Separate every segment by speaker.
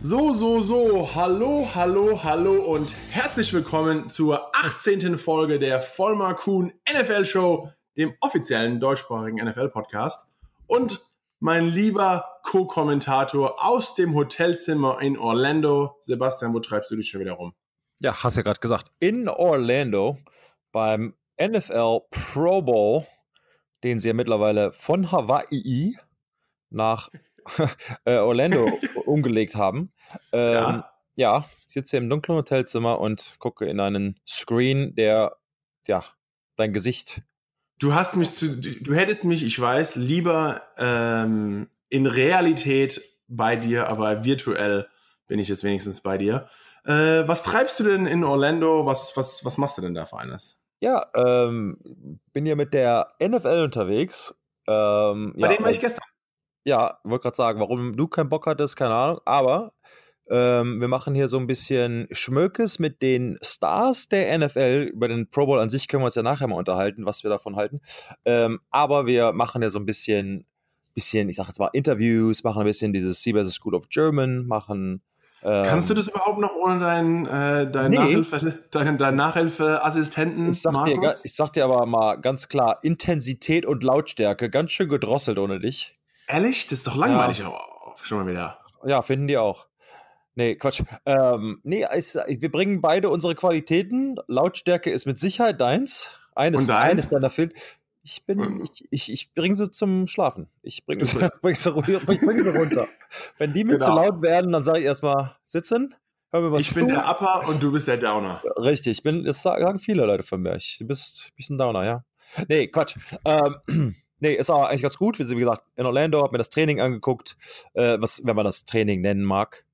Speaker 1: So, so, so, hallo, hallo, hallo und herzlich willkommen zur 18. Folge der Vollmar Kuhn NFL Show, dem offiziellen deutschsprachigen NFL Podcast. Und mein lieber Co-Kommentator aus dem Hotelzimmer in Orlando, Sebastian, wo treibst du dich schon wieder rum?
Speaker 2: Ja, hast ja gerade gesagt, in Orlando beim NFL Pro Bowl, den sie ja mittlerweile von Hawaii nach äh, Orlando umgelegt haben. Ähm, ja. ja, ich sitze hier im dunklen Hotelzimmer und gucke in einen Screen, der ja dein Gesicht.
Speaker 1: Du hast mich zu, du hättest mich, ich weiß, lieber ähm, in Realität bei dir, aber virtuell bin ich jetzt wenigstens bei dir. Äh, was treibst du denn in Orlando? Was, was, was machst du denn da für eines?
Speaker 2: Ja, ähm, bin ja mit der NFL unterwegs. Ähm,
Speaker 1: bei
Speaker 2: ja,
Speaker 1: dem war ich gestern.
Speaker 2: Ja, wollte gerade sagen, warum du keinen Bock hattest, keine Ahnung. Aber ähm, wir machen hier so ein bisschen Schmökes mit den Stars der NFL. Über den Pro Bowl an sich können wir uns ja nachher mal unterhalten, was wir davon halten. Ähm, aber wir machen ja so ein bisschen, bisschen, ich sag jetzt mal, Interviews, machen ein bisschen dieses CBS School of German, machen.
Speaker 1: Ähm, Kannst du das überhaupt noch ohne deinen äh, dein nee. Nachhilfe, dein, dein Nachhilfeassistenten?
Speaker 2: Ich sag, dir, ich sag dir aber mal ganz klar, Intensität und Lautstärke ganz schön gedrosselt ohne dich.
Speaker 1: Ehrlich? Das ist doch langweilig ja. schon mal wieder.
Speaker 2: Ja, finden die auch. Nee, Quatsch. Ähm, nee, es, wir bringen beide unsere Qualitäten. Lautstärke ist mit Sicherheit deins. Eines, Und deins? eines deiner Filme. Ich bin, ich, ich, ich bringe sie zum Schlafen. Ich bringe sie, bring sie, bring sie runter. Wenn die mir genau. zu laut werden, dann sage ich erstmal sitzen.
Speaker 1: ich zu. bin der Upper und du bist der Downer.
Speaker 2: Richtig, ich bin, das sagen viele Leute von mir. Ich, du bist, bist ein Downer, ja. Nee, Quatsch. Ähm, Nee, ist auch eigentlich ganz gut. Wie gesagt, in Orlando habe mir das Training angeguckt, äh, was, wenn man das Training nennen mag.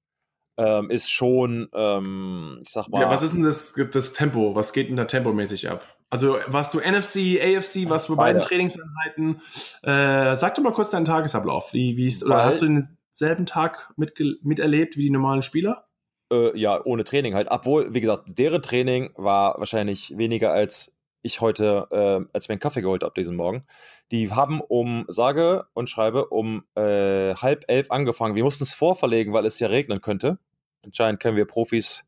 Speaker 2: Ähm, ist schon, ähm, ich sag mal.
Speaker 1: Ja, was ist denn das, das Tempo? Was geht denn da tempomäßig ab? Also warst du NFC, AFC, warst du bei beiden Trainingseinheiten? Äh, sag doch mal kurz deinen Tagesablauf. Wie, wie ist, oder hast du denselben Tag mit, miterlebt wie die normalen Spieler?
Speaker 2: Äh, ja, ohne Training halt. Obwohl, wie gesagt, deren Training war wahrscheinlich weniger als ich heute, äh, als ich mir einen Kaffee geholt habe diesen Morgen, die haben um, sage und schreibe, um äh, halb elf angefangen. Wir mussten es vorverlegen, weil es ja regnen könnte. Anscheinend können wir Profis,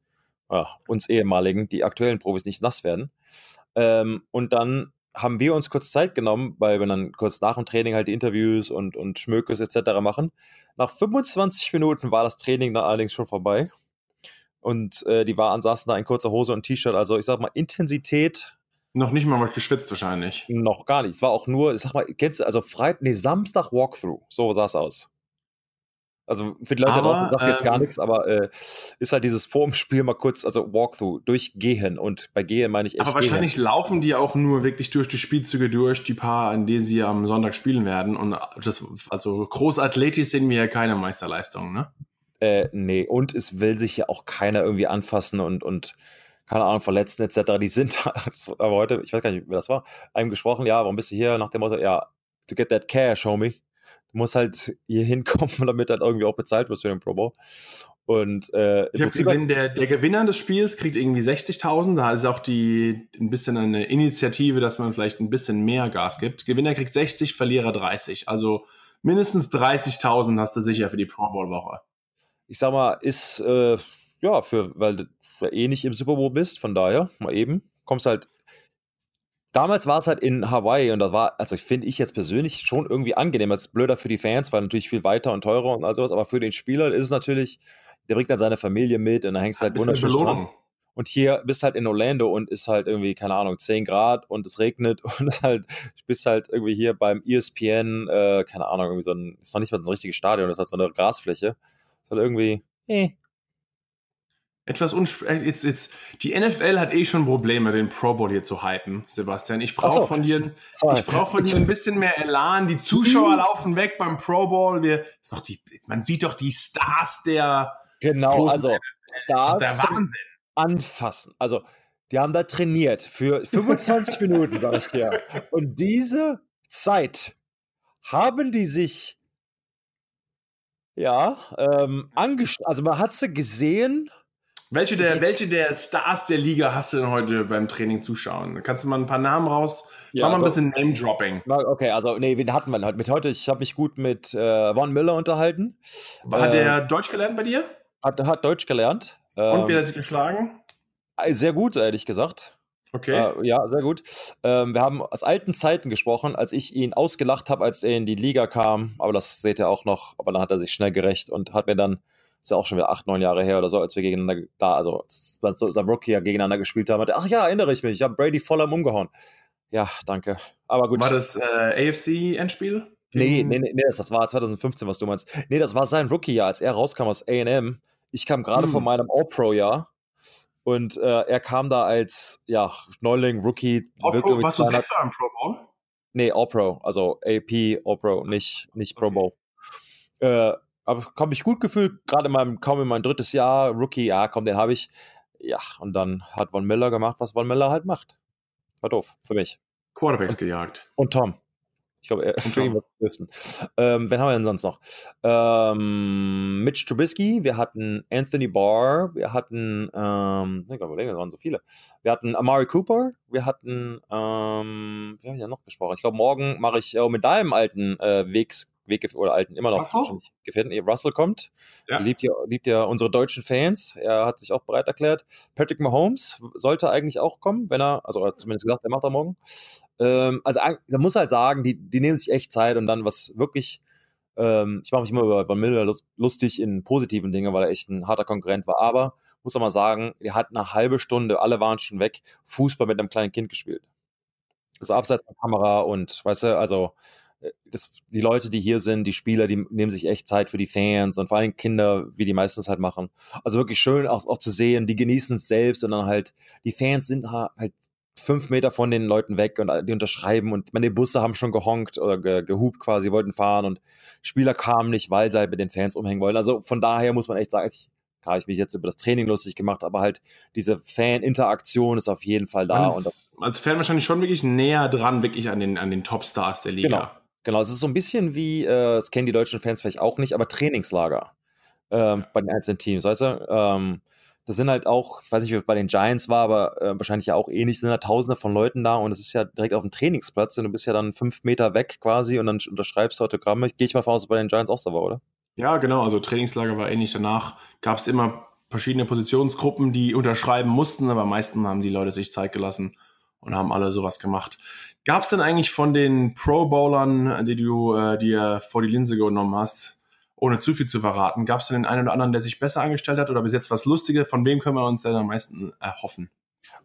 Speaker 2: ja, uns ehemaligen, die aktuellen Profis nicht nass werden. Ähm, und dann haben wir uns kurz Zeit genommen, weil wir dann kurz nach dem Training halt die Interviews und, und Schmökes etc. machen. Nach 25 Minuten war das Training dann allerdings schon vorbei. Und äh, die waren, saßen da in kurzer Hose und T-Shirt. Also ich sag mal, Intensität
Speaker 1: noch nicht mal was geschwitzt wahrscheinlich.
Speaker 2: Noch gar nicht. Es war auch nur, ich sag mal, kennst du, also Freitag, nee, Samstag Walkthrough. So sah es aus. Also für die Leute aber, draußen sagt ähm, jetzt gar ähm, nichts, aber äh, ist halt dieses vorm Spiel mal kurz, also Walkthrough, durchgehen. Und bei Gehen meine ich echt.
Speaker 1: Aber wahrscheinlich gehen. laufen die auch nur wirklich durch die Spielzüge durch, die paar, an denen sie am Sonntag spielen werden. Und das, also großathletisch sind wir ja keine Meisterleistung, ne?
Speaker 2: Äh, nee, und es will sich ja auch keiner irgendwie anfassen und, und keine Ahnung, Verletzten etc., die sind da. Aber heute, ich weiß gar nicht, wer das war, einem gesprochen, ja, warum bist du hier? Nach dem Motto, ja, to get that cash, homie. Du musst halt hier hinkommen, damit dann irgendwie auch bezahlt wirst für den Pro Bowl. Und äh,
Speaker 1: ich habe gesehen, der, der Gewinner des Spiels kriegt irgendwie 60.000. Da ist auch die ein bisschen eine Initiative, dass man vielleicht ein bisschen mehr Gas gibt. Gewinner kriegt 60, Verlierer 30. Also mindestens 30.000 hast du sicher für die Pro Bowl Woche.
Speaker 2: Ich sag mal, ist äh, ja für, weil eh nicht im Super Bowl bist, von daher, mal eben, kommst halt. Damals war es halt in Hawaii und da war, also finde ich jetzt persönlich schon irgendwie angenehm. Es ist blöder für die Fans, weil natürlich viel weiter und teurer und all sowas, aber für den Spieler ist es natürlich, der bringt dann seine Familie mit und dann hängst du halt wunderschön dran. Und hier bist halt in Orlando und ist halt irgendwie, keine Ahnung, 10 Grad und es regnet und es halt, bist halt irgendwie hier beim ESPN, äh, keine Ahnung, irgendwie so ein, ist noch nicht mal so ein richtiges Stadion, das ist halt so eine Grasfläche. Ist halt irgendwie, eh,
Speaker 1: etwas äh, jetzt, jetzt, die NFL hat eh schon Probleme, den Pro Bowl hier zu hypen, Sebastian. Ich brauche so. von dir, ich brauche von dir ein bisschen mehr Elan. Die Zuschauer mhm. laufen weg beim Pro Bowl. Wir, die, man sieht doch die Stars der
Speaker 2: genau, also Stars der Wahnsinn. Anfassen. Also die haben da trainiert für 25 Minuten, sag ich dir. Und diese Zeit haben die sich ja ähm, angeschaut. Also man hat sie gesehen
Speaker 1: welche der, welche der Stars der Liga hast du denn heute beim Training zuschauen? Kannst du mal ein paar Namen raus? Ja, Mach mal also, ein bisschen Name-Dropping.
Speaker 2: Okay, also, nee, wen hatten wir heute? Mit heute, ich habe mich gut mit äh, Von Miller unterhalten.
Speaker 1: War äh, der Deutsch gelernt bei dir?
Speaker 2: Hat, hat Deutsch gelernt.
Speaker 1: Und wie hat er sich geschlagen?
Speaker 2: Sehr gut, ehrlich gesagt.
Speaker 1: Okay.
Speaker 2: Äh, ja, sehr gut. Ähm, wir haben aus alten Zeiten gesprochen, als ich ihn ausgelacht habe, als er in die Liga kam. Aber das seht ihr auch noch. Aber dann hat er sich schnell gerecht und hat mir dann, ist ja auch schon wieder acht, neun Jahre her oder so, als wir gegeneinander, da, also so, sein Rookie ja gegeneinander gespielt haben, hat er, ach ja, erinnere ich mich, ich habe Brady voll am umgehauen. Ja, danke. Aber gut.
Speaker 1: War das äh, AFC-Endspiel?
Speaker 2: Nee, nee, nee, nee, das war 2015, was du meinst. Nee, das war sein Rookie-Jahr, als er rauskam aus AM. Ich kam gerade hm. von meinem All-Pro-Jahr und äh, er kam da als ja, Neuling, Rookie.
Speaker 1: All-Pro, warst du das extra im Pro Bowl?
Speaker 2: Nee, All-Pro, also AP, All-Pro, nicht, nicht Pro Bowl. Äh, aber habe ich gut gefühlt, gerade in meinem, kaum in mein drittes Jahr, Rookie, ja, komm, den habe ich. Ja, und dann hat Von Miller gemacht, was Von Miller halt macht. War doof, für mich.
Speaker 1: Quarterbacks und, gejagt.
Speaker 2: Und Tom. Ich glaube, für ihn dürften. Ähm, wen haben wir denn sonst noch? Ähm, Mitch Trubisky, wir hatten Anthony Barr, wir hatten, ähm, ich glaube, das waren so viele. Wir hatten Amari Cooper, wir hatten, ähm, wir haben ja noch gesprochen. Ich glaube, morgen mache ich äh, mit deinem alten äh, Wegs, Weg oder alten immer noch
Speaker 1: Russell?
Speaker 2: Gefährten. Russell kommt, ja. liebt ja liebt ja unsere deutschen Fans. Er hat sich auch bereit erklärt. Patrick Mahomes sollte eigentlich auch kommen, wenn er, also zumindest gesagt, er macht er morgen. Ähm, also da muss halt sagen, die, die nehmen sich echt Zeit und dann was wirklich, ähm, ich mache mich immer über Von Miller lustig in positiven Dingen, weil er echt ein harter Konkurrent war, aber muss auch mal sagen, er hat eine halbe Stunde, alle waren schon weg, Fußball mit einem kleinen Kind gespielt. Also abseits von Kamera und, weißt du, also das, die Leute, die hier sind, die Spieler, die nehmen sich echt Zeit für die Fans und vor allem Kinder, wie die meisten es halt machen. Also wirklich schön auch, auch zu sehen, die genießen es selbst und dann halt, die Fans sind halt fünf Meter von den Leuten weg und die unterschreiben und meine Busse haben schon gehonkt oder ge, gehupt quasi, wollten fahren und Spieler kamen nicht, weil sie halt mit den Fans umhängen wollen. Also von daher muss man echt sagen, ich, klar, ich mich jetzt über das Training lustig gemacht, aber halt diese Fan-Interaktion ist auf jeden Fall da.
Speaker 1: Als,
Speaker 2: und das,
Speaker 1: als Fan wahrscheinlich schon wirklich näher dran, wirklich an den, an den Topstars der Liga.
Speaker 2: Genau, genau. Es ist so ein bisschen wie, äh, das kennen die deutschen Fans vielleicht auch nicht, aber Trainingslager äh, bei den einzelnen Teams, weißt du? Ähm, das sind halt auch, ich weiß nicht, wie es bei den Giants war, aber äh, wahrscheinlich ja auch ähnlich, sind da tausende von Leuten da und es ist ja direkt auf dem Trainingsplatz und du bist ja dann fünf Meter weg quasi und dann unterschreibst du Autogramme. Gehe ich mal von aus, dass bei den Giants auch so war, oder?
Speaker 1: Ja, genau, also Trainingslager war ähnlich. Danach gab es immer verschiedene Positionsgruppen, die unterschreiben mussten, aber meistens haben die Leute sich Zeit gelassen und haben alle sowas gemacht. Gab es denn eigentlich von den Pro Bowlern, die du äh, dir vor die Linse genommen hast, ohne zu viel zu verraten, gab es denn den einen oder anderen, der sich besser angestellt hat oder bis jetzt was Lustiges? Von wem können wir uns denn am meisten erhoffen?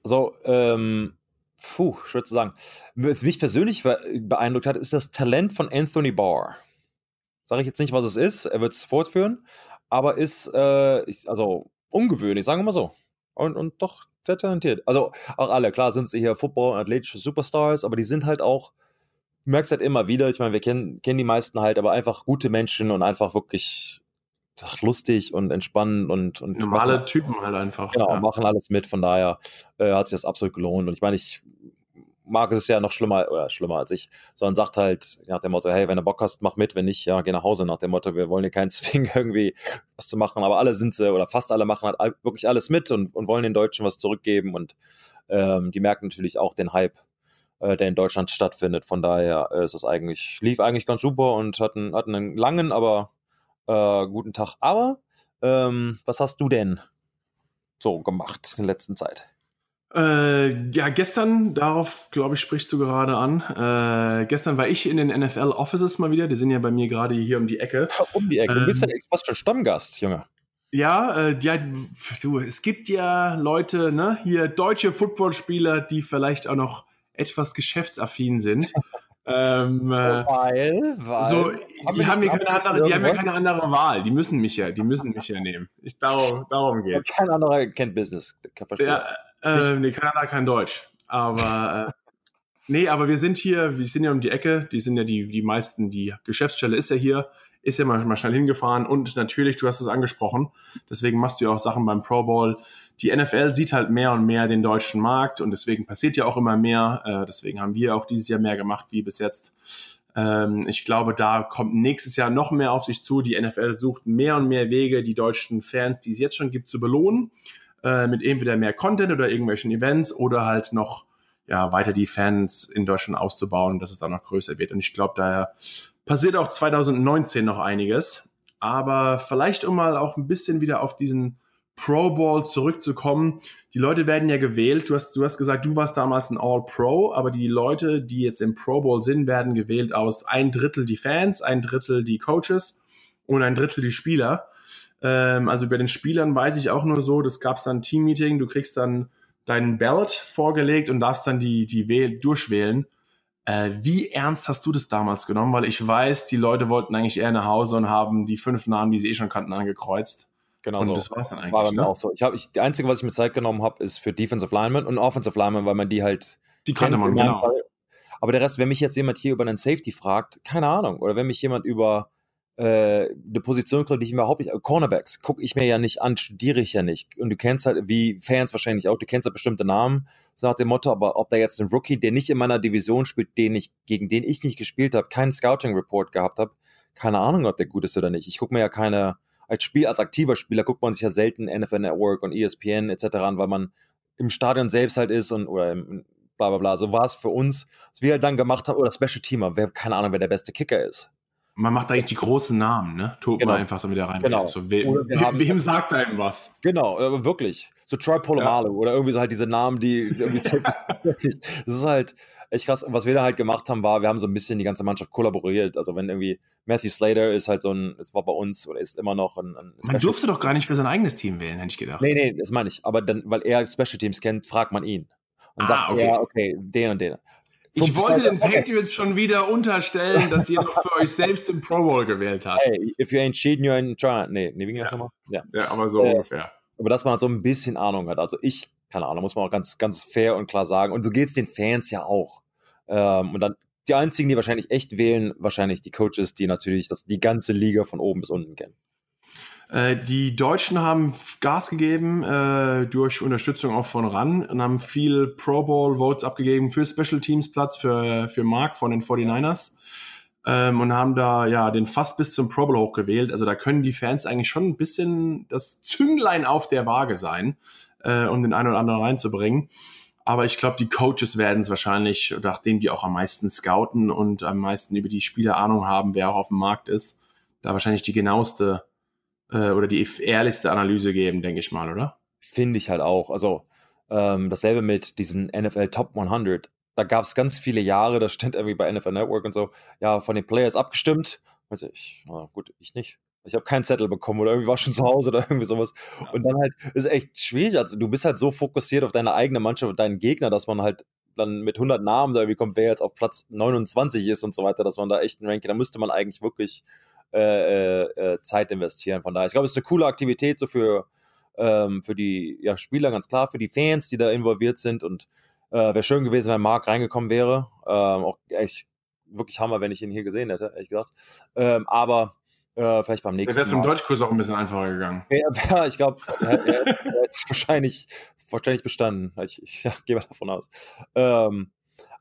Speaker 2: Also, ähm, puh, schwer zu sagen. Was mich persönlich beeindruckt hat, ist das Talent von Anthony Barr. Sage ich jetzt nicht, was es ist, er wird es fortführen, aber ist, äh, also ungewöhnlich, sagen wir mal so. Und, und doch sehr talentiert. Also auch alle, klar sind sie hier Football- und athletische Superstars, aber die sind halt auch du merkst halt immer wieder, ich meine, wir kennen, kennen die meisten halt, aber einfach gute Menschen und einfach wirklich lustig und entspannend und, und
Speaker 1: normale machen, Typen halt einfach.
Speaker 2: Genau, ja. machen alles mit, von daher äh, hat sich das absolut gelohnt. Und ich meine, ich mag es ja noch schlimmer oder schlimmer als ich, sondern sagt halt nach dem Motto, hey, wenn du Bock hast, mach mit, wenn nicht, ja, geh nach Hause nach dem Motto, wir wollen dir keinen zwingen, irgendwie was zu machen, aber alle sind sie oder fast alle machen halt wirklich alles mit und, und wollen den Deutschen was zurückgeben und ähm, die merken natürlich auch den Hype äh, der in Deutschland stattfindet. Von daher äh, ist es eigentlich, lief eigentlich ganz super und hatten, hatten einen langen, aber äh, guten Tag. Aber ähm, was hast du denn so gemacht in der letzten Zeit?
Speaker 1: Äh, ja, gestern, darauf glaube ich, sprichst du gerade an. Äh, gestern war ich in den NFL Offices mal wieder. Die sind ja bei mir gerade hier um die Ecke.
Speaker 2: Um die Ecke. Du bist ja ähm, fast schon Stammgast, Junge.
Speaker 1: Ja, äh, ja, du, es gibt ja Leute, ne, hier deutsche Footballspieler, die vielleicht auch noch etwas geschäftsaffin sind. ähm, äh,
Speaker 2: weil, weil.
Speaker 1: So, die, haben keine andere, die haben ja keine andere Wahl. Die müssen mich ja, die müssen mich ja nehmen. Ich, darum, darum geht's.
Speaker 2: Kein anderer kennt Business.
Speaker 1: Ja, äh, nee, kein anderer kann Deutsch. Aber äh, nee, aber wir sind hier, wir sind ja um die Ecke. Die sind ja die, die meisten, die Geschäftsstelle ist ja hier ist ja mal, mal schnell hingefahren und natürlich, du hast es angesprochen, deswegen machst du ja auch Sachen beim Pro Bowl. Die NFL sieht halt mehr und mehr den deutschen Markt und deswegen passiert ja auch immer mehr. Äh, deswegen haben wir auch dieses Jahr mehr gemacht wie bis jetzt. Ähm, ich glaube, da kommt nächstes Jahr noch mehr auf sich zu. Die NFL sucht mehr und mehr Wege, die deutschen Fans, die es jetzt schon gibt, zu belohnen. Äh, mit entweder mehr Content oder irgendwelchen Events oder halt noch ja, weiter die Fans in Deutschland auszubauen, dass es da noch größer wird. Und ich glaube, daher passiert auch 2019 noch einiges. aber vielleicht um mal auch ein bisschen wieder auf diesen Pro Bowl zurückzukommen. Die Leute werden ja gewählt. Du hast, du hast gesagt, du warst damals ein All-Pro, aber die Leute, die jetzt im Pro Bowl sind, werden gewählt aus ein Drittel die Fans, ein Drittel die Coaches und ein Drittel die Spieler. Ähm, also bei den Spielern weiß ich auch nur so, das gab es dann ein Team-Meeting, du kriegst dann deinen Ballot vorgelegt und darfst dann die, die durchwählen. Äh, wie ernst hast du das damals genommen? Weil ich weiß, die Leute wollten eigentlich eher nach Hause und haben die fünf Namen, die sie eh schon kannten, angekreuzt.
Speaker 2: Genau und so. Das war's dann eigentlich. War bei mir ne? auch so. Ich habe, ich, die einzige, was ich mir Zeit genommen habe, ist für Defensive Lineman und Offensive Lineman, weil man die halt.
Speaker 1: Die kannte man, genau. Fall.
Speaker 2: Aber der Rest, wenn mich jetzt jemand hier über einen Safety fragt, keine Ahnung. Oder wenn mich jemand über äh, eine Position die ich mir überhaupt nicht, Cornerbacks, gucke ich mir ja nicht an, studiere ich ja nicht. Und du kennst halt, wie Fans wahrscheinlich auch, du kennst halt bestimmte Namen, so nach dem Motto, aber ob da jetzt ein Rookie, der nicht in meiner Division spielt, den ich, gegen den ich nicht gespielt habe, keinen Scouting-Report gehabt habe, keine Ahnung, ob der gut ist oder nicht. Ich gucke mir ja keine, als Spiel, als aktiver Spieler guckt man sich ja selten NFL Network und ESPN etc. an, weil man im Stadion selbst halt ist und oder im, bla bla bla. So war es für uns, was wir halt dann gemacht haben, oder Special Teamer, wer, keine Ahnung, wer der beste Kicker ist.
Speaker 1: Man macht eigentlich die großen Namen, ne? Tut genau. man einfach dann wieder rein.
Speaker 2: Genau.
Speaker 1: So, we we wem sagt einem was?
Speaker 2: Genau, äh, wirklich. So Troy Polamalu ja. oder irgendwie so halt diese Namen, die irgendwie Das ist halt echt krass. Und was wir da halt gemacht haben, war, wir haben so ein bisschen die ganze Mannschaft kollaboriert. Also wenn irgendwie Matthew Slater ist halt so ein, es war bei uns oder ist immer noch ein, ein
Speaker 1: Man durfte doch gar nicht für sein eigenes Team wählen, hätte ich gedacht.
Speaker 2: Nee, nee, das meine ich. Aber dann, weil er Special Teams kennt, fragt man ihn. Und ah, sagt, okay. ja, okay, den und den.
Speaker 1: Ich wollte den Patriots schon wieder unterstellen, dass ihr noch für euch selbst im Pro Bowl gewählt habt.
Speaker 2: Hey, if you ain't cheating, you ain't trying. Nee, nee wie ging das nochmal?
Speaker 1: Ja. ja, aber so äh, ungefähr.
Speaker 2: Aber dass man halt so ein bisschen Ahnung hat. Also ich, keine Ahnung, muss man auch ganz, ganz fair und klar sagen. Und so geht es den Fans ja auch. Ähm, und dann die einzigen, die wahrscheinlich echt wählen, wahrscheinlich die Coaches, die natürlich das, die ganze Liga von oben bis unten kennen.
Speaker 1: Äh, die Deutschen haben Gas gegeben äh, durch Unterstützung auch von RAN und haben viel Pro Bowl Votes abgegeben für Special Teams Platz für, für Mark von den 49ers ähm, und haben da ja den fast bis zum Pro Bowl hochgewählt. Also da können die Fans eigentlich schon ein bisschen das Zünglein auf der Waage sein, äh, um den einen oder anderen reinzubringen. Aber ich glaube, die Coaches werden es wahrscheinlich, nachdem die auch am meisten scouten und am meisten über die Spieler Ahnung haben, wer auch auf dem Markt ist, da wahrscheinlich die genaueste äh, oder die ehrlichste Analyse geben, denke ich mal, oder?
Speaker 2: Finde ich halt auch. Also ähm, dasselbe mit diesen NFL Top 100. Da gab es ganz viele Jahre, das stand irgendwie bei NFL Network und so, ja, von den Players abgestimmt. Also ich, na gut, ich nicht. Ich habe keinen Zettel bekommen oder irgendwie war schon zu Hause oder irgendwie sowas. Und dann halt ist echt schwierig. Also du bist halt so fokussiert auf deine eigene Mannschaft und deinen Gegner, dass man halt dann mit 100 Namen da irgendwie kommt, wer jetzt auf Platz 29 ist und so weiter, dass man da echt ein Ranking, da müsste man eigentlich wirklich äh, äh, Zeit investieren. Von daher, ich glaube, es ist eine coole Aktivität so für, ähm, für die ja, Spieler, ganz klar, für die Fans, die da involviert sind. Und äh, wäre schön gewesen, wenn Marc reingekommen wäre. Ähm, auch echt wirklich Hammer, wenn ich ihn hier gesehen hätte, ehrlich gesagt. Ähm, aber äh, vielleicht beim nächsten
Speaker 1: Mal. Wäre im Deutschkurs auch ein bisschen einfacher gegangen.
Speaker 2: Ja, ich glaube, er, er, er es wahrscheinlich, wahrscheinlich bestanden. Ich, ich ja, gehe mal davon aus. Ähm,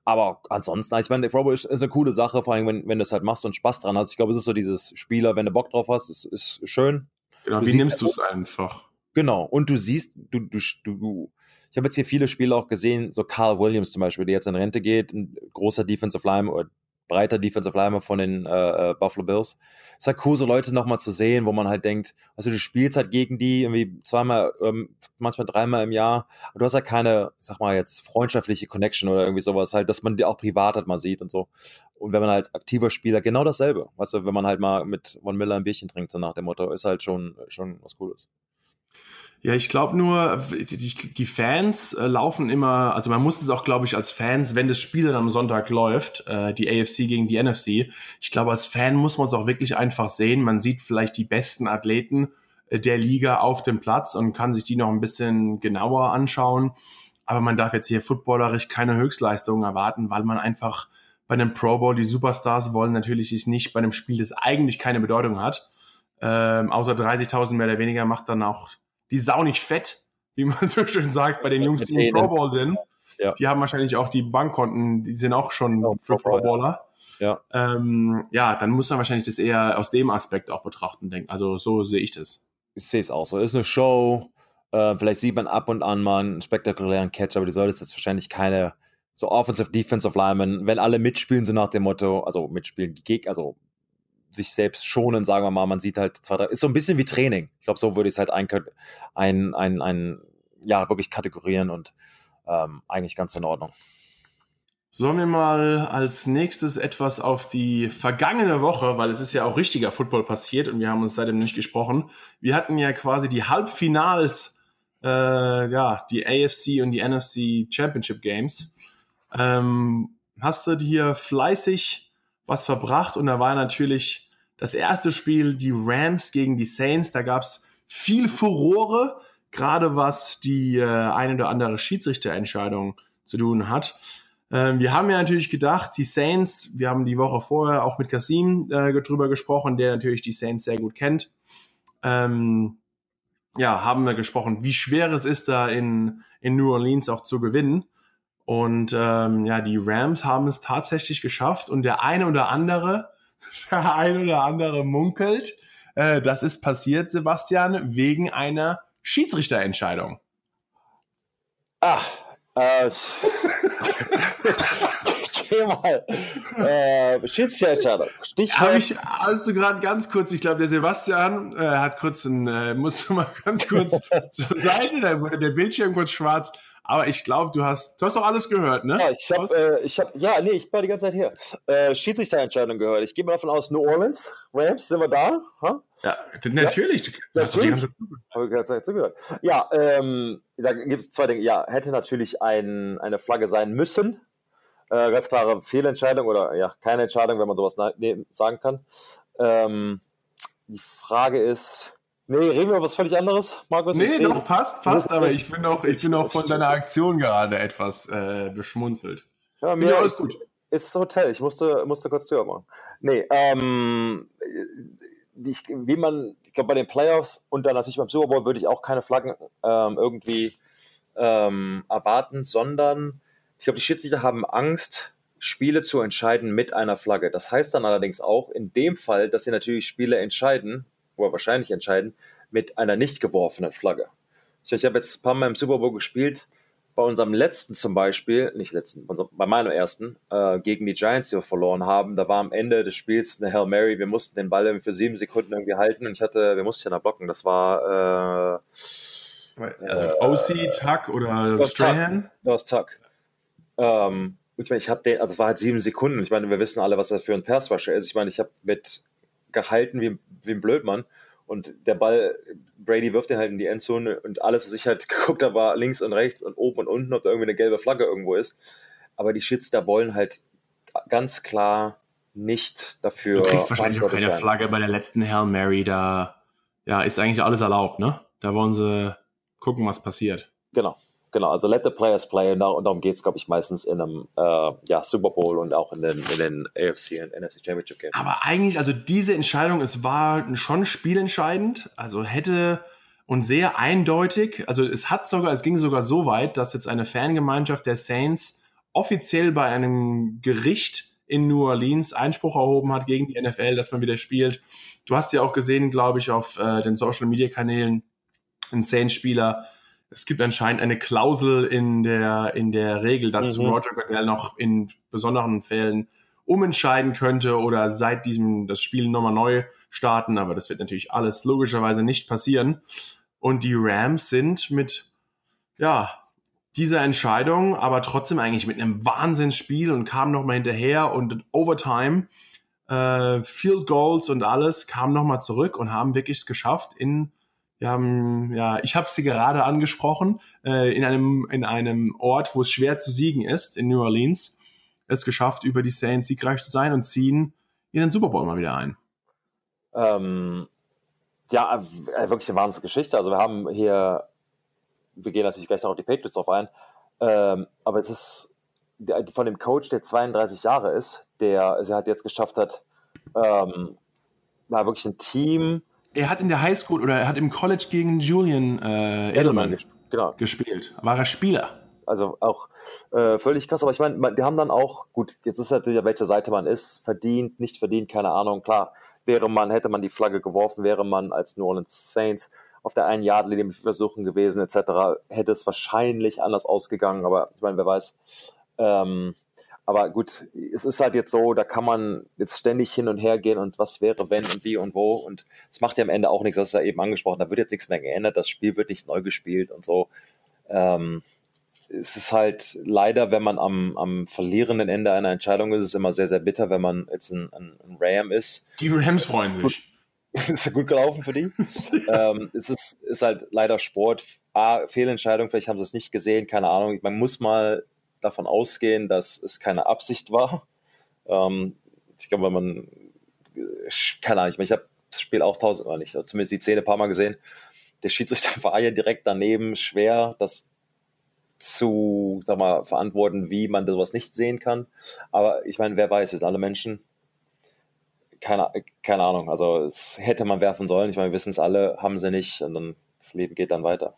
Speaker 2: aber ansonsten, ich meine, Pro Bowl ist, ist, eine coole Sache, vor allem, wenn, wenn du es halt machst und Spaß dran hast. Ich glaube, es ist so dieses Spieler, wenn du Bock drauf hast, ist, ist schön.
Speaker 1: Genau, du wie nimmst du es einfach?
Speaker 2: Genau, und du siehst, du, du, du, ich habe jetzt hier viele Spiele auch gesehen, so Carl Williams zum Beispiel, der jetzt in Rente geht, ein großer Defensive Line oder breiter Defensive Lineman von den äh, äh, Buffalo Bills. Es ist halt cool, so Leute nochmal zu sehen, wo man halt denkt, also du spielst halt gegen die irgendwie zweimal, ähm, manchmal dreimal im Jahr, aber du hast halt keine, ich sag mal jetzt, freundschaftliche Connection oder irgendwie sowas halt, dass man die auch privat halt mal sieht und so. Und wenn man halt aktiver Spieler, genau dasselbe. Weißt du, wenn man halt mal mit Von Miller ein Bierchen trinkt, so nach dem Motto, ist halt schon, schon was Cooles.
Speaker 1: Ja, ich glaube nur, die, die, Fans äh, laufen immer, also man muss es auch, glaube ich, als Fans, wenn das Spiel dann am Sonntag läuft, äh, die AFC gegen die NFC, ich glaube, als Fan muss man es auch wirklich einfach sehen. Man sieht vielleicht die besten Athleten äh, der Liga auf dem Platz und kann sich die noch ein bisschen genauer anschauen. Aber man darf jetzt hier footballerisch keine Höchstleistungen erwarten, weil man einfach bei einem Pro Bowl die Superstars wollen natürlich nicht bei einem Spiel, das eigentlich keine Bedeutung hat. Ähm, außer 30.000 mehr oder weniger macht dann auch die Sau nicht fett, wie man so schön sagt, bei den Jungs, die im Pro Bowl sind. Ja. Die haben wahrscheinlich auch die Bankkonten, die sind auch schon ja, für Pro Bowler. Ja. Ähm, ja, dann muss man wahrscheinlich das eher aus dem Aspekt auch betrachten, denken. Also so sehe ich das.
Speaker 2: Ich sehe es auch so. Es ist eine Show. Äh, vielleicht sieht man ab und an mal einen spektakulären Catch, aber die sollte jetzt wahrscheinlich keine so Offensive, Defensive Linemen, wenn alle mitspielen, so nach dem Motto, also mitspielen, also sich selbst schonen, sagen wir mal. Man sieht halt zwei, drei, ist so ein bisschen wie Training. Ich glaube, so würde ich es halt ein, ein, ein, ein, ja, wirklich kategorieren und ähm, eigentlich ganz in Ordnung.
Speaker 1: Sollen wir mal als nächstes etwas auf die vergangene Woche, weil es ist ja auch richtiger Football passiert und wir haben uns seitdem nicht gesprochen. Wir hatten ja quasi die Halbfinals, äh, ja, die AFC und die NFC Championship Games. Ähm, hast du dir fleißig was verbracht und da war natürlich das erste Spiel die Rams gegen die Saints. Da gab es viel Furore, gerade was die äh, eine oder andere Schiedsrichterentscheidung zu tun hat. Ähm, wir haben ja natürlich gedacht, die Saints, wir haben die Woche vorher auch mit Kasim äh, drüber gesprochen, der natürlich die Saints sehr gut kennt. Ähm, ja, haben wir gesprochen, wie schwer es ist, da in, in New Orleans auch zu gewinnen. Und ähm, ja, die Rams haben es tatsächlich geschafft und der eine oder andere, der eine oder andere munkelt, äh, das ist passiert, Sebastian, wegen einer Schiedsrichterentscheidung.
Speaker 2: Ah, äh, Geh mal. Äh, Schiedsrichter.
Speaker 1: Stichwort. Ich, hast du gerade ganz kurz, ich glaube, der Sebastian äh, hat kurz ein, äh, musst du mal ganz kurz zur Seite, wurde der Bildschirm kurz schwarz. Aber ich glaube, du hast, du hast doch alles gehört, ne?
Speaker 2: Ja, ich habe, äh, ich habe, ja, nee, ich war die ganze Zeit hier. Äh, Schiedsrichterentscheidung gehört. Ich gehe mal davon aus, New Orleans, Rams, sind wir da?
Speaker 1: Ha? Ja, natürlich. Ja,
Speaker 2: du hast natürlich. Habe ich die ganze Zeit zugehört. Ja, ähm, da gibt es zwei Dinge. Ja, hätte natürlich ein, eine Flagge sein müssen. Äh, ganz klare Fehlentscheidung oder ja, keine Entscheidung, wenn man sowas ne sagen kann. Ähm, die Frage ist, Nee, reden wir über was völlig anderes,
Speaker 1: Markus? Nee, doch, passt, passt, aber ich bin auch, ich bin auch von deiner Aktion gerade etwas äh, beschmunzelt.
Speaker 2: Ja, mir alles gut. Ist das Hotel, ich musste, musste kurz Tür machen. Nee, ähm, ich, wie man, ich glaube, bei den Playoffs und dann natürlich beim Super Bowl würde ich auch keine Flaggen ähm, irgendwie ähm, erwarten, sondern ich glaube, die Schiedsrichter haben Angst, Spiele zu entscheiden mit einer Flagge. Das heißt dann allerdings auch in dem Fall, dass sie natürlich Spiele entscheiden, oder wahrscheinlich entscheiden, mit einer nicht geworfenen Flagge. Ich, ich habe jetzt ein paar Mal im Super Bowl gespielt, bei unserem letzten zum Beispiel, nicht letzten, bei meinem ersten, äh, gegen die Giants, die wir verloren haben, da war am Ende des Spiels eine Hail Mary, wir mussten den Ball irgendwie für sieben Sekunden irgendwie halten und ich hatte, wir mussten ja da blocken, das war
Speaker 1: äh, also OC, Tuck oder Strahan?
Speaker 2: Das war Tuck. Ähm, ich meine, ich habe den, also es war halt sieben Sekunden. Ich meine, wir wissen alle, was das für ein Passwasher ist. Ich meine, ich habe mit gehalten wie, wie ein Blödmann. Und der Ball, Brady wirft den halt in die Endzone und alles, was ich halt geguckt habe, war links und rechts und oben und unten, ob da irgendwie eine gelbe Flagge irgendwo ist. Aber die Shits da wollen halt ganz klar nicht dafür.
Speaker 1: Du kriegst wahrscheinlich auch keine Flagge bei der letzten Hail Mary, da ja, ist eigentlich alles erlaubt, ne? Da wollen sie gucken, was passiert.
Speaker 2: Genau, Genau, also let the players play und darum geht es, glaube ich, meistens in einem äh, ja, Super Bowl und auch in den, in den AFC und NFC Championship Games.
Speaker 1: Aber eigentlich, also diese Entscheidung, es war schon spielentscheidend, also hätte und sehr eindeutig, also es hat sogar, es ging sogar so weit, dass jetzt eine Fangemeinschaft der Saints offiziell bei einem Gericht in New Orleans Einspruch erhoben hat gegen die NFL, dass man wieder spielt. Du hast ja auch gesehen, glaube ich, auf äh, den Social Media Kanälen, ein Saints-Spieler, es gibt anscheinend eine Klausel in der, in der Regel, dass mhm. Roger Goodell noch in besonderen Fällen umentscheiden könnte oder seit diesem das Spiel nochmal neu starten, aber das wird natürlich alles logischerweise nicht passieren. Und die Rams sind mit, ja, dieser Entscheidung, aber trotzdem eigentlich mit einem Wahnsinnsspiel und kamen nochmal hinterher und Overtime, äh, Field Goals und alles, kamen nochmal zurück und haben wirklich es geschafft, in wir haben, ja, ich habe sie gerade angesprochen, äh, in, einem, in einem Ort, wo es schwer zu siegen ist, in New Orleans, es geschafft, über die Saints siegreich zu sein und ziehen in den Super Bowl mal wieder ein.
Speaker 2: Ähm, ja, äh, wirklich eine Wahnsinnsgeschichte. Also wir haben hier, wir gehen natürlich gleich noch auf die Patriots drauf ein, ähm, aber es ist von dem Coach, der 32 Jahre ist, der es halt jetzt geschafft hat, ähm, na, wirklich ein Team
Speaker 1: er hat in der Highschool oder er hat im College gegen Julian äh, Edelman, gesp genau. gespielt. War er Spieler.
Speaker 2: Also auch äh, völlig krass, aber ich meine, die haben dann auch, gut, jetzt ist natürlich, welche Seite man ist, verdient, nicht verdient, keine Ahnung, klar, wäre man, hätte man die Flagge geworfen, wäre man als New Orleans Saints auf der einen Yardlinie mit Versuchen gewesen, etc., hätte es wahrscheinlich anders ausgegangen, aber ich meine, wer weiß. Ähm, aber gut, es ist halt jetzt so, da kann man jetzt ständig hin und her gehen und was wäre, wenn und wie und wo. Und es macht ja am Ende auch nichts, das ist ja eben angesprochen, da wird jetzt nichts mehr geändert, das Spiel wird nicht neu gespielt und so. Ähm, es ist halt leider, wenn man am, am verlierenden Ende einer Entscheidung ist, ist es immer sehr, sehr bitter, wenn man jetzt ein, ein, ein Ram ist.
Speaker 1: Die Rams freuen sich.
Speaker 2: ist ja gut gelaufen für die. ähm, es ist, ist halt leider Sport. A, Fehlentscheidung, vielleicht haben sie es nicht gesehen, keine Ahnung. Man muss mal davon ausgehen, dass es keine Absicht war. Ähm, ich glaube, wenn man, keine Ahnung, ich, meine, ich habe das Spiel auch tausendmal nicht, zumindest die Szene ein paar Mal gesehen. Der Schiedsrichter war ja direkt daneben, schwer, das zu sag mal, verantworten, wie man sowas nicht sehen kann. Aber ich meine, wer weiß, wir sind alle Menschen. Keine, keine Ahnung, also es hätte man werfen sollen. Ich meine, wir wissen es alle, haben sie nicht und dann das Leben geht dann weiter.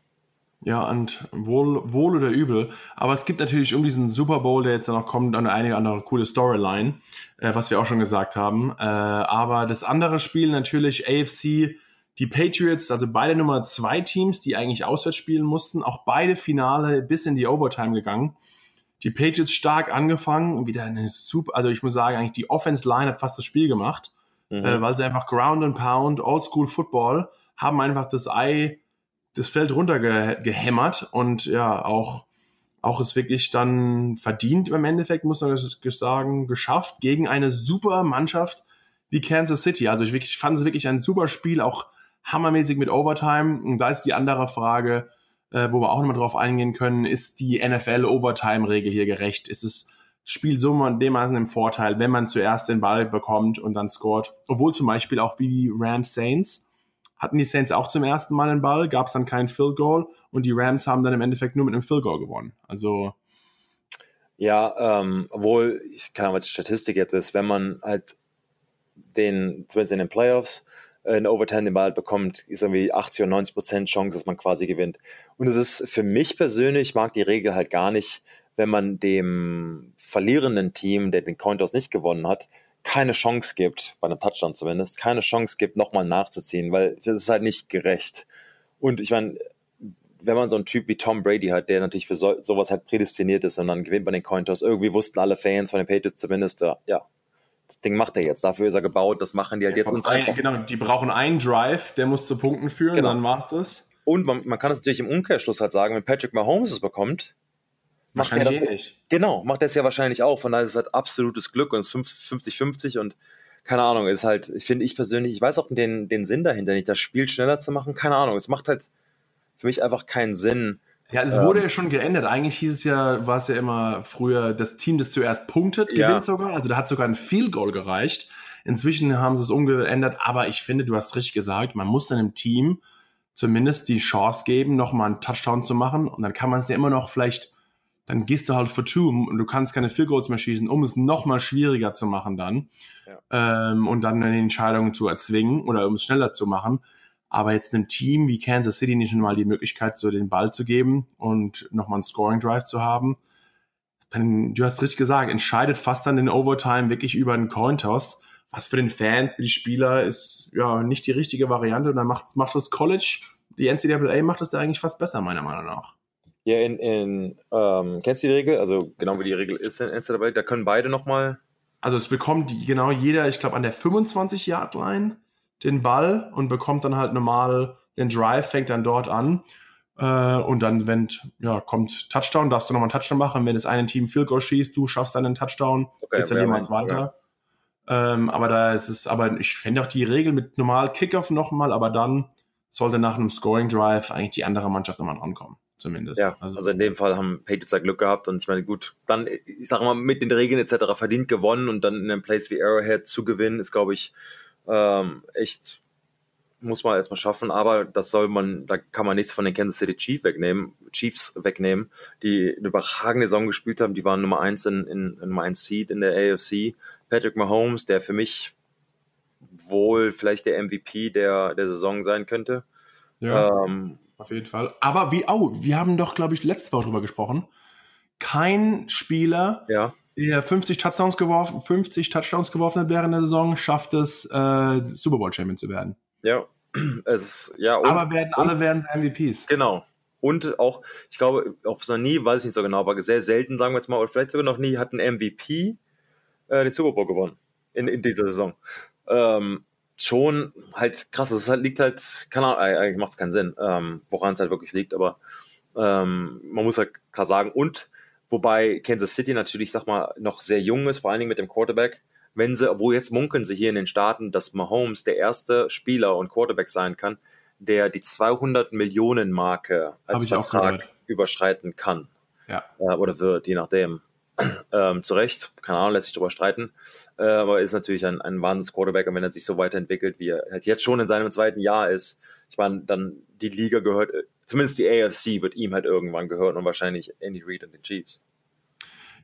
Speaker 1: Ja, und wohl, wohl oder übel. Aber es gibt natürlich um diesen Super Bowl, der jetzt noch kommt, eine einige andere coole Storyline, äh, was wir auch schon gesagt haben. Äh, aber das andere Spiel natürlich AFC, die Patriots, also beide Nummer zwei Teams, die eigentlich auswärts spielen mussten, auch beide Finale bis in die Overtime gegangen. Die Patriots stark angefangen und wieder eine super, also ich muss sagen, eigentlich die Offense Line hat fast das Spiel gemacht, mhm. äh, weil sie einfach Ground and Pound, Old School Football, haben einfach das Ei das Feld runtergehämmert und ja, auch, auch es wirklich dann verdient im Endeffekt, muss man sagen, geschafft gegen eine super Mannschaft wie Kansas City. Also ich wirklich, fand es wirklich ein super Spiel, auch hammermäßig mit Overtime. Und da ist die andere Frage, äh, wo wir auch nochmal drauf eingehen können, ist die NFL Overtime-Regel hier gerecht? Ist es Spiel so dermaßen im Vorteil, wenn man zuerst den Ball bekommt und dann scoret? Obwohl zum Beispiel auch wie die Rams Saints hatten die Saints auch zum ersten Mal einen Ball, gab es dann kein Field Goal und die Rams haben dann im Endeffekt nur mit einem Field Goal gewonnen. Also
Speaker 2: ja, ähm, obwohl, ich kann aber die Statistik jetzt ist, wenn man halt den, zumindest in den Playoffs, äh, in Overtime den Ball bekommt, ist irgendwie 80 oder 90 Prozent Chance, dass man quasi gewinnt. Und es ist für mich persönlich, ich mag die Regel halt gar nicht, wenn man dem verlierenden Team, der den Cointos nicht gewonnen hat, keine Chance gibt, bei einem Touchdown zumindest, keine Chance gibt, nochmal nachzuziehen, weil das ist halt nicht gerecht. Und ich meine, wenn man so einen Typ wie Tom Brady hat, der natürlich für so, sowas halt prädestiniert ist und dann gewinnt man den Cointos, irgendwie wussten alle Fans von den Patriots zumindest, ja, ja, das Ding macht er jetzt, dafür ist er gebaut, das machen die halt ja, jetzt uns
Speaker 1: ein, Genau, die brauchen einen Drive, der muss zu Punkten führen, genau. dann war's das.
Speaker 2: Und man, man kann es natürlich im Umkehrschluss halt sagen, wenn Patrick Mahomes es bekommt,
Speaker 1: macht er das, eh nicht.
Speaker 2: Genau, macht er es ja wahrscheinlich auch. Von daher ist es halt absolutes Glück und es ist 50-50 und keine Ahnung, ist halt, finde ich persönlich, ich weiß auch den, den Sinn dahinter nicht, das Spiel schneller zu machen, keine Ahnung. Es macht halt für mich einfach keinen Sinn.
Speaker 1: Ja, es wurde ähm, ja schon geändert. Eigentlich hieß es ja, war es ja immer früher, das Team, das zuerst punktet, gewinnt ja. sogar. Also da hat sogar ein Field Goal gereicht. Inzwischen haben sie es umgeändert, aber ich finde, du hast richtig gesagt, man muss einem Team zumindest die Chance geben, nochmal einen Touchdown zu machen. Und dann kann man es ja immer noch vielleicht dann gehst du halt for two und du kannst keine Field Goals mehr schießen, um es nochmal schwieriger zu machen dann ja. ähm, und dann eine Entscheidung zu erzwingen oder um es schneller zu machen. Aber jetzt einem Team wie Kansas City nicht mal die Möglichkeit, so den Ball zu geben und nochmal einen Scoring Drive zu haben, dann, du hast richtig gesagt, entscheidet fast dann den Overtime wirklich über einen Cointoss, was für den Fans, für die Spieler ist ja nicht die richtige Variante. Und dann macht, macht das College, die NCAA macht das da eigentlich fast besser, meiner Meinung nach.
Speaker 2: Ja, in, in ähm, kennst du die Regel? Also genau wie die Regel ist in NCAA, da können beide nochmal.
Speaker 1: Also es bekommt die, genau jeder, ich glaube, an der 25-Yard-Line den Ball und bekommt dann halt normal den Drive, fängt dann dort an. Äh, und dann, wenn ja, kommt Touchdown, darfst du nochmal einen Touchdown machen. Wenn das eine Team Field Goal schießt, du schaffst dann einen Touchdown, okay, geht's dann jemals weiter. Okay. Ähm, aber da ist es, aber ich fände auch die Regel mit normal Kickoff nochmal, aber dann sollte nach einem Scoring Drive eigentlich die andere Mannschaft nochmal drankommen zumindest.
Speaker 2: Ja, also, also in dem Fall haben Patriots ja Glück gehabt und ich meine, gut, dann, ich sage mal, mit den Regeln etc. verdient gewonnen und dann in einem Place wie Arrowhead zu gewinnen, ist, glaube ich, ähm, echt, muss man erstmal schaffen, aber das soll man, da kann man nichts von den Kansas City Chiefs wegnehmen, Chiefs wegnehmen, die eine überragende Saison gespielt haben, die waren Nummer eins in, in, in Nummer eins Seed in der AFC. Patrick Mahomes, der für mich wohl vielleicht der MVP der, der Saison sein könnte.
Speaker 1: Ja. Ähm, auf jeden Fall. Aber wie, oh, wir haben doch, glaube ich, letzte Woche drüber gesprochen. Kein Spieler,
Speaker 2: ja.
Speaker 1: der 50 Touchdowns geworfen, 50 Touchdowns geworfen hat während der Saison, schafft es, äh, Super Bowl Champion zu werden.
Speaker 2: Ja. Es, ja
Speaker 1: und, Aber werden, alle werden MVPs.
Speaker 2: Genau. und auch, ich glaube, ob es noch nie, weiß ich nicht so genau, aber sehr selten, sagen wir jetzt mal, oder vielleicht sogar noch nie, hat ein MVP äh, den Super Bowl gewonnen in, in dieser Saison. Ähm, schon halt krass, es halt, liegt halt, keine Ahnung, eigentlich macht es keinen Sinn, ähm, woran es halt wirklich liegt, aber ähm, man muss halt klar sagen, und wobei Kansas City natürlich, sag mal, noch sehr jung ist, vor allen Dingen mit dem Quarterback, wenn sie, wo jetzt munkeln sie hier in den Staaten, dass Mahomes der erste Spieler und Quarterback sein kann, der die 200 Millionen Marke als Vertrag überschreiten kann.
Speaker 1: Ja.
Speaker 2: Äh, oder wird, je nachdem. Ähm, zu Recht, keine Ahnung, lässt sich darüber streiten. Äh, aber ist natürlich ein, ein wahnsinns Quarterback und wenn er sich so weiterentwickelt, wie er halt jetzt schon in seinem zweiten Jahr ist, ich meine, dann die Liga gehört, zumindest die AFC wird ihm halt irgendwann gehören und wahrscheinlich Andy Reid und den Chiefs.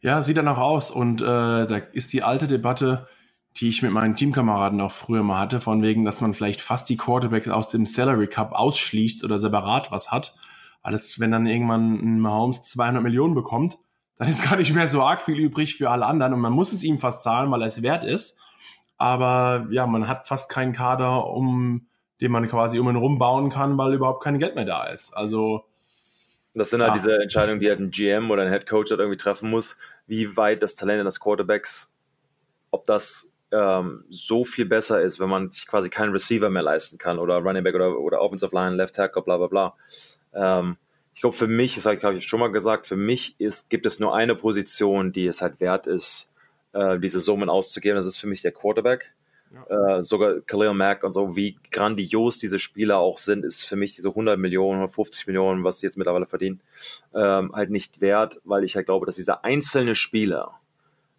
Speaker 1: Ja, sieht dann auch aus und äh, da ist die alte Debatte, die ich mit meinen Teamkameraden auch früher mal hatte, von wegen, dass man vielleicht fast die Quarterbacks aus dem Salary Cup ausschließt oder separat was hat. Alles, wenn dann irgendwann ein Mahomes 200 Millionen bekommt, dann ist gar nicht mehr so arg viel übrig für alle anderen und man muss es ihm fast zahlen, weil er es wert ist. Aber ja, man hat fast keinen Kader, um den man quasi um ihn rumbauen kann, weil überhaupt kein Geld mehr da ist. Also
Speaker 2: das sind halt ja. diese Entscheidungen, die halt ein GM oder ein Head Coach halt irgendwie treffen muss, wie weit das Talent des Quarterbacks, ob das ähm, so viel besser ist, wenn man sich quasi keinen Receiver mehr leisten kann oder Running Back oder, oder Offensive Line, Left Tackle, bla bla bla. Ähm, ich glaube, für mich, das habe ich, ich schon mal gesagt, für mich ist, gibt es nur eine Position, die es halt wert ist, äh, diese Summen auszugeben. Das ist für mich der Quarterback. Ja. Äh, sogar Khalil Mack und so, wie grandios diese Spieler auch sind, ist für mich diese 100 Millionen, 150 Millionen, was sie jetzt mittlerweile verdienen, ähm, halt nicht wert, weil ich halt glaube, dass dieser einzelne Spieler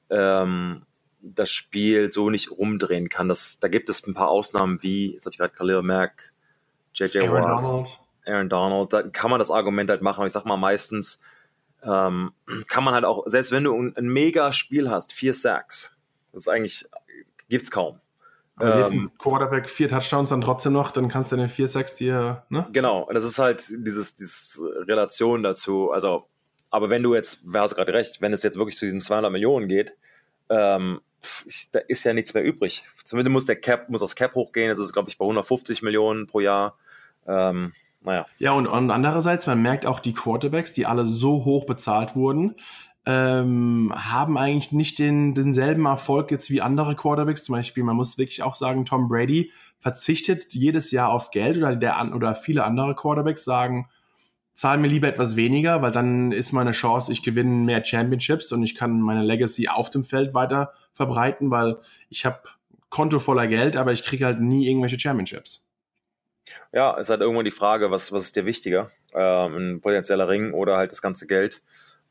Speaker 2: ähm, das Spiel so nicht umdrehen kann. Das, da gibt es ein paar Ausnahmen wie, jetzt habe ich gerade Khalil Mack, JJ Aaron Watt, Donald. Aaron Donald, da kann man das Argument halt machen, aber ich sag mal meistens ähm, kann man halt auch, selbst wenn du ein, ein mega Spiel hast, vier Sacks, das ist eigentlich, gibt's kaum.
Speaker 1: Aber ähm, Quarterback vier Touchdowns dann trotzdem noch, dann kannst du den vier Sacks dir, ne?
Speaker 2: Genau, und das ist halt dieses, dieses Relation dazu, also, aber wenn du jetzt, wer hast gerade recht, wenn es jetzt wirklich zu diesen 200 Millionen geht, ähm, da ist ja nichts mehr übrig. Zumindest muss der Cap, muss das Cap hochgehen. Das ist, glaube ich, bei 150 Millionen pro Jahr. Ähm, naja.
Speaker 1: Ja, und, und andererseits, man merkt auch die Quarterbacks, die alle so hoch bezahlt wurden, ähm, haben eigentlich nicht den, denselben Erfolg jetzt wie andere Quarterbacks. Zum Beispiel, man muss wirklich auch sagen, Tom Brady verzichtet jedes Jahr auf Geld oder, der, oder viele andere Quarterbacks sagen, zahl mir lieber etwas weniger, weil dann ist meine Chance, ich gewinne mehr Championships und ich kann meine Legacy auf dem Feld weiter verbreiten, weil ich habe Konto voller Geld, aber ich kriege halt nie irgendwelche Championships.
Speaker 2: Ja, es ist halt irgendwo die Frage, was, was ist dir wichtiger? Ähm, ein potenzieller Ring oder halt das ganze Geld?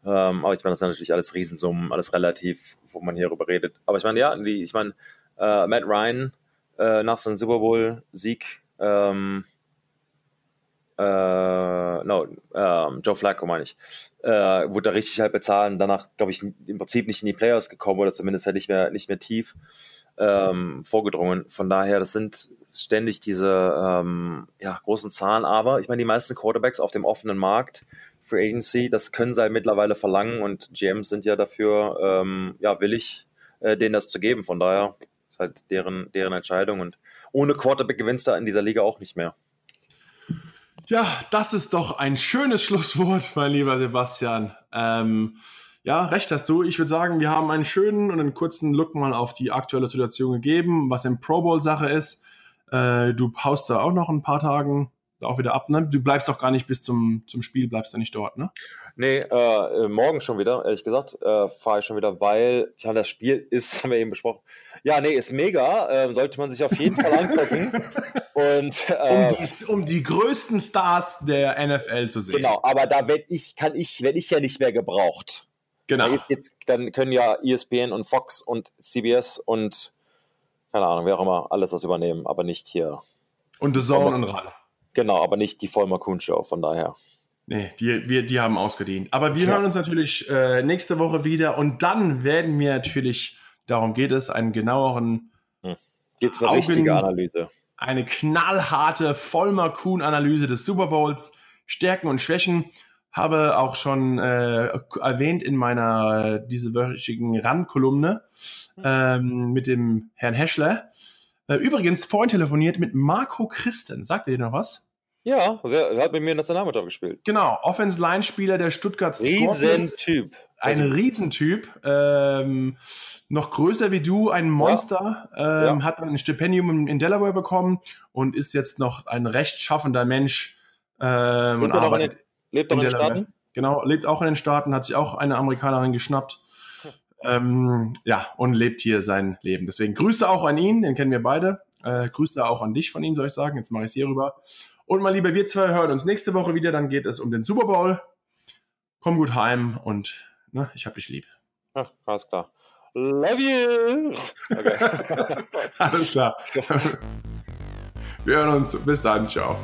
Speaker 2: Ähm, aber ich meine, das sind natürlich alles Riesensummen, alles relativ, wo man hier drüber redet. Aber ich meine, ja, die, ich meine, äh, Matt Ryan äh, nach seinem Super Bowl-Sieg ähm, äh, no, äh, Joe Flacco meine ich, äh, wurde da richtig halt bezahlen, danach, glaube ich, im Prinzip nicht in die Playoffs gekommen oder zumindest halt nicht mehr, nicht mehr tief ähm, vorgedrungen. Von daher, das sind ständig diese ähm, ja, großen Zahlen, aber ich meine, die meisten Quarterbacks auf dem offenen Markt für Agency, das können sie halt mittlerweile verlangen und GMs sind ja dafür ähm, ja, willig, äh, denen das zu geben. Von daher ist halt deren, deren Entscheidung und ohne Quarterback gewinnst du in dieser Liga auch nicht mehr.
Speaker 1: Ja, das ist doch ein schönes Schlusswort, mein lieber Sebastian. Ähm, ja, recht hast du. Ich würde sagen, wir haben einen schönen und einen kurzen Look mal auf die aktuelle Situation gegeben, was im Pro Bowl Sache ist. Äh, du haust da auch noch ein paar Tagen auch wieder ab. Ne? Du bleibst doch gar nicht bis zum, zum Spiel, bleibst da nicht dort, ne?
Speaker 2: Nee, äh, morgen schon wieder, ehrlich gesagt, äh, fahre ich schon wieder, weil, ja, das Spiel ist, haben wir eben besprochen, ja, nee, ist mega. Äh, sollte man sich auf jeden Fall angucken. Und,
Speaker 1: äh, um, die, um die größten Stars der NFL zu sehen.
Speaker 2: Genau, aber da werde ich, kann ich, werde ich ja nicht mehr gebraucht.
Speaker 1: Genau.
Speaker 2: Jetzt, dann können ja ESPN und Fox und CBS und keine Ahnung, wer auch immer, alles das übernehmen, aber nicht hier.
Speaker 1: Und The Zone und ran.
Speaker 2: Genau, aber nicht die Vollmer Kuhn Show, von daher.
Speaker 1: Nee, die, wir, die haben ausgedient. Aber wir ja. hören uns natürlich äh, nächste Woche wieder und dann werden wir natürlich Darum geht es, einen genaueren.
Speaker 2: Hm. Gibt es eine Augen, richtige Analyse?
Speaker 1: Eine knallharte Vollmer Kuhn-Analyse des Super Bowls, Stärken und Schwächen. Habe auch schon äh, erwähnt in meiner diesewöchigen Randkolumne ähm, mit dem Herrn Heschler. Äh, übrigens vorhin telefoniert mit Marco Christen. Sagt ihr dir noch was?
Speaker 2: Ja, also er hat mit mir Nationalmannschaft gespielt.
Speaker 1: Genau, Offense-Line-Spieler der Stuttgart
Speaker 2: Riesentyp.
Speaker 1: Ein also, Riesentyp. Ähm, noch größer wie du, ein Monster. Ja. Ähm, ja. Hat ein Stipendium in Delaware bekommen und ist jetzt noch ein rechtschaffender Mensch. Ähm,
Speaker 2: und arbeitet lebt in, in den Staaten?
Speaker 1: Genau, lebt auch in den Staaten, hat sich auch eine Amerikanerin geschnappt. Ähm, ja, und lebt hier sein Leben. Deswegen Grüße auch an ihn, den kennen wir beide. Äh, Grüße auch an dich von ihm, soll ich sagen. Jetzt mache ich es hier rüber. Und mein Lieber, wir zwei hören uns nächste Woche wieder. Dann geht es um den Super Bowl. Komm gut heim und ne, ich hab dich lieb.
Speaker 2: Ach, alles klar. Love you!
Speaker 1: Okay. alles klar. Wir hören uns. Bis dann. Ciao.